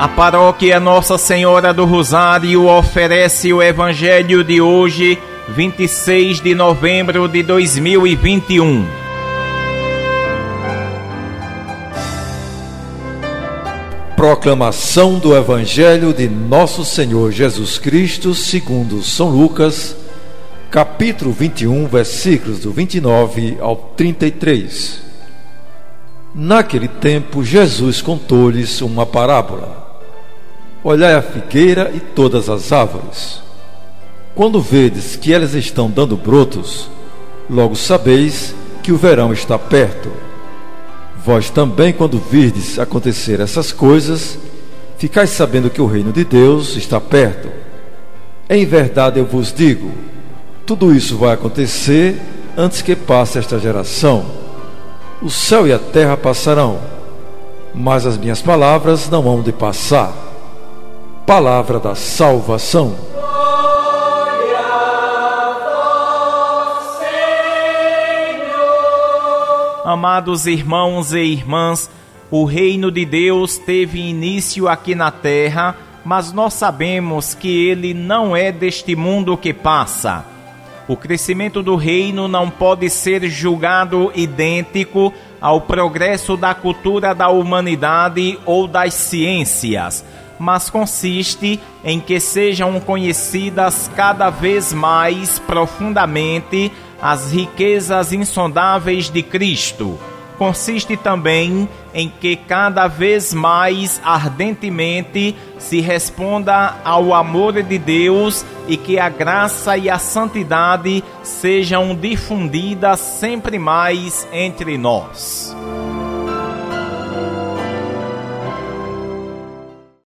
A paróquia Nossa Senhora do Rosário oferece o Evangelho de hoje, 26 de novembro de 2021. Proclamação do Evangelho de Nosso Senhor Jesus Cristo, segundo São Lucas, capítulo 21, versículos do 29 ao 33. Naquele tempo, Jesus contou-lhes uma parábola Olhai a figueira e todas as árvores. Quando vedes que elas estão dando brotos, logo sabeis que o verão está perto. Vós também, quando virdes acontecer essas coisas, ficais sabendo que o reino de Deus está perto. Em verdade eu vos digo: tudo isso vai acontecer antes que passe esta geração. O céu e a terra passarão, mas as minhas palavras não hão de passar palavra da salvação. Amados irmãos e irmãs, o reino de Deus teve início aqui na terra, mas nós sabemos que ele não é deste mundo que passa. O crescimento do reino não pode ser julgado idêntico ao progresso da cultura da humanidade ou das ciências mas consiste em que sejam conhecidas cada vez mais profundamente as riquezas insondáveis de Cristo. Consiste também em que cada vez mais ardentemente se responda ao amor de Deus e que a graça e a santidade sejam difundidas sempre mais entre nós.